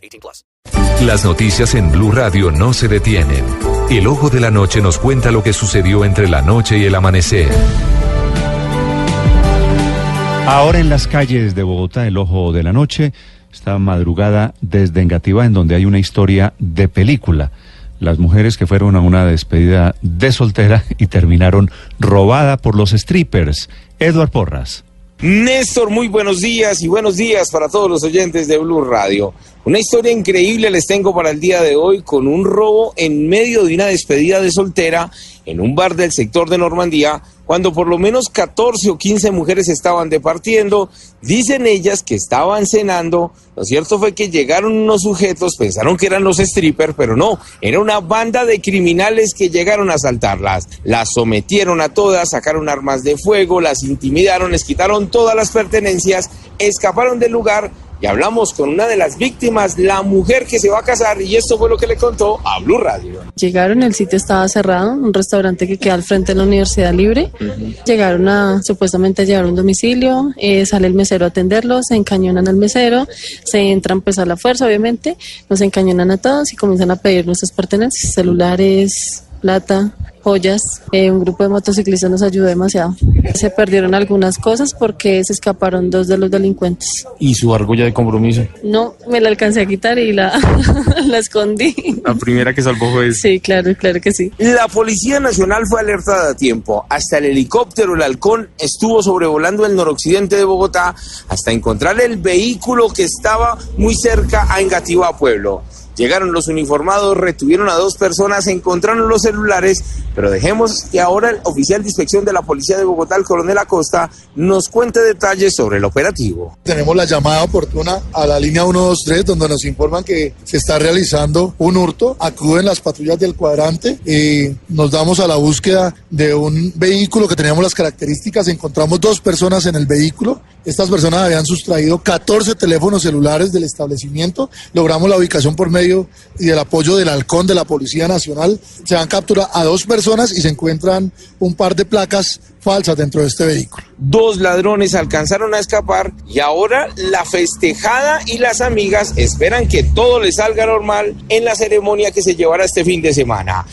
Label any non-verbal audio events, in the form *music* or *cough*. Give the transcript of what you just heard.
18 plus. Las noticias en Blue Radio no se detienen. El ojo de la noche nos cuenta lo que sucedió entre la noche y el amanecer. Ahora en las calles de Bogotá, el ojo de la noche, esta madrugada desde Engativá, en donde hay una historia de película las mujeres que fueron a una despedida de soltera *laughs* y terminaron robada por los strippers. Edward Porras. Néstor, muy buenos días y buenos días para todos los oyentes de Blue Radio. Una historia increíble les tengo para el día de hoy con un robo en medio de una despedida de soltera en un bar del sector de Normandía, cuando por lo menos 14 o 15 mujeres estaban departiendo, dicen ellas que estaban cenando, lo cierto fue que llegaron unos sujetos, pensaron que eran los strippers, pero no, era una banda de criminales que llegaron a asaltarlas, las sometieron a todas, sacaron armas de fuego, las intimidaron, les quitaron todas las pertenencias, escaparon del lugar, y hablamos con una de las víctimas, la mujer que se va a casar, y esto fue lo que le contó a Blue Radio. Llegaron, el sitio estaba cerrado, un restaurante que queda al frente de la Universidad Libre. Llegaron a supuestamente a llevar un domicilio, eh, sale el mesero a atenderlos, se encañonan al mesero, se entran pues a la fuerza, obviamente, nos encañonan a todos y comienzan a pedir nuestras pertenencias, celulares, plata, joyas. Eh, un grupo de motociclistas nos ayudó demasiado. Se perdieron algunas cosas porque se escaparon dos de los delincuentes. ¿Y su argolla de compromiso? No, me la alcancé a quitar y la, *laughs* la escondí. La primera que salvó fue esa. Sí, claro, claro que sí. La Policía Nacional fue alertada a tiempo. Hasta el helicóptero, el halcón, estuvo sobrevolando el noroccidente de Bogotá hasta encontrar el vehículo que estaba muy cerca a Engativá, Pueblo. Llegaron los uniformados, retuvieron a dos personas, encontraron los celulares, pero dejemos que ahora el oficial de inspección de la Policía de Bogotá, el coronel Acosta, nos cuente detalles sobre el operativo. Tenemos la llamada oportuna a la línea 123 donde nos informan que se está realizando un hurto. Acuden las patrullas del cuadrante y nos damos a la búsqueda de un vehículo que teníamos las características. Encontramos dos personas en el vehículo. Estas personas habían sustraído 14 teléfonos celulares del establecimiento. Logramos la ubicación por medio y del apoyo del halcón de la Policía Nacional. Se han capturado a dos personas y se encuentran un par de placas falsas dentro de este vehículo. Dos ladrones alcanzaron a escapar y ahora la festejada y las amigas esperan que todo les salga normal en la ceremonia que se llevará este fin de semana.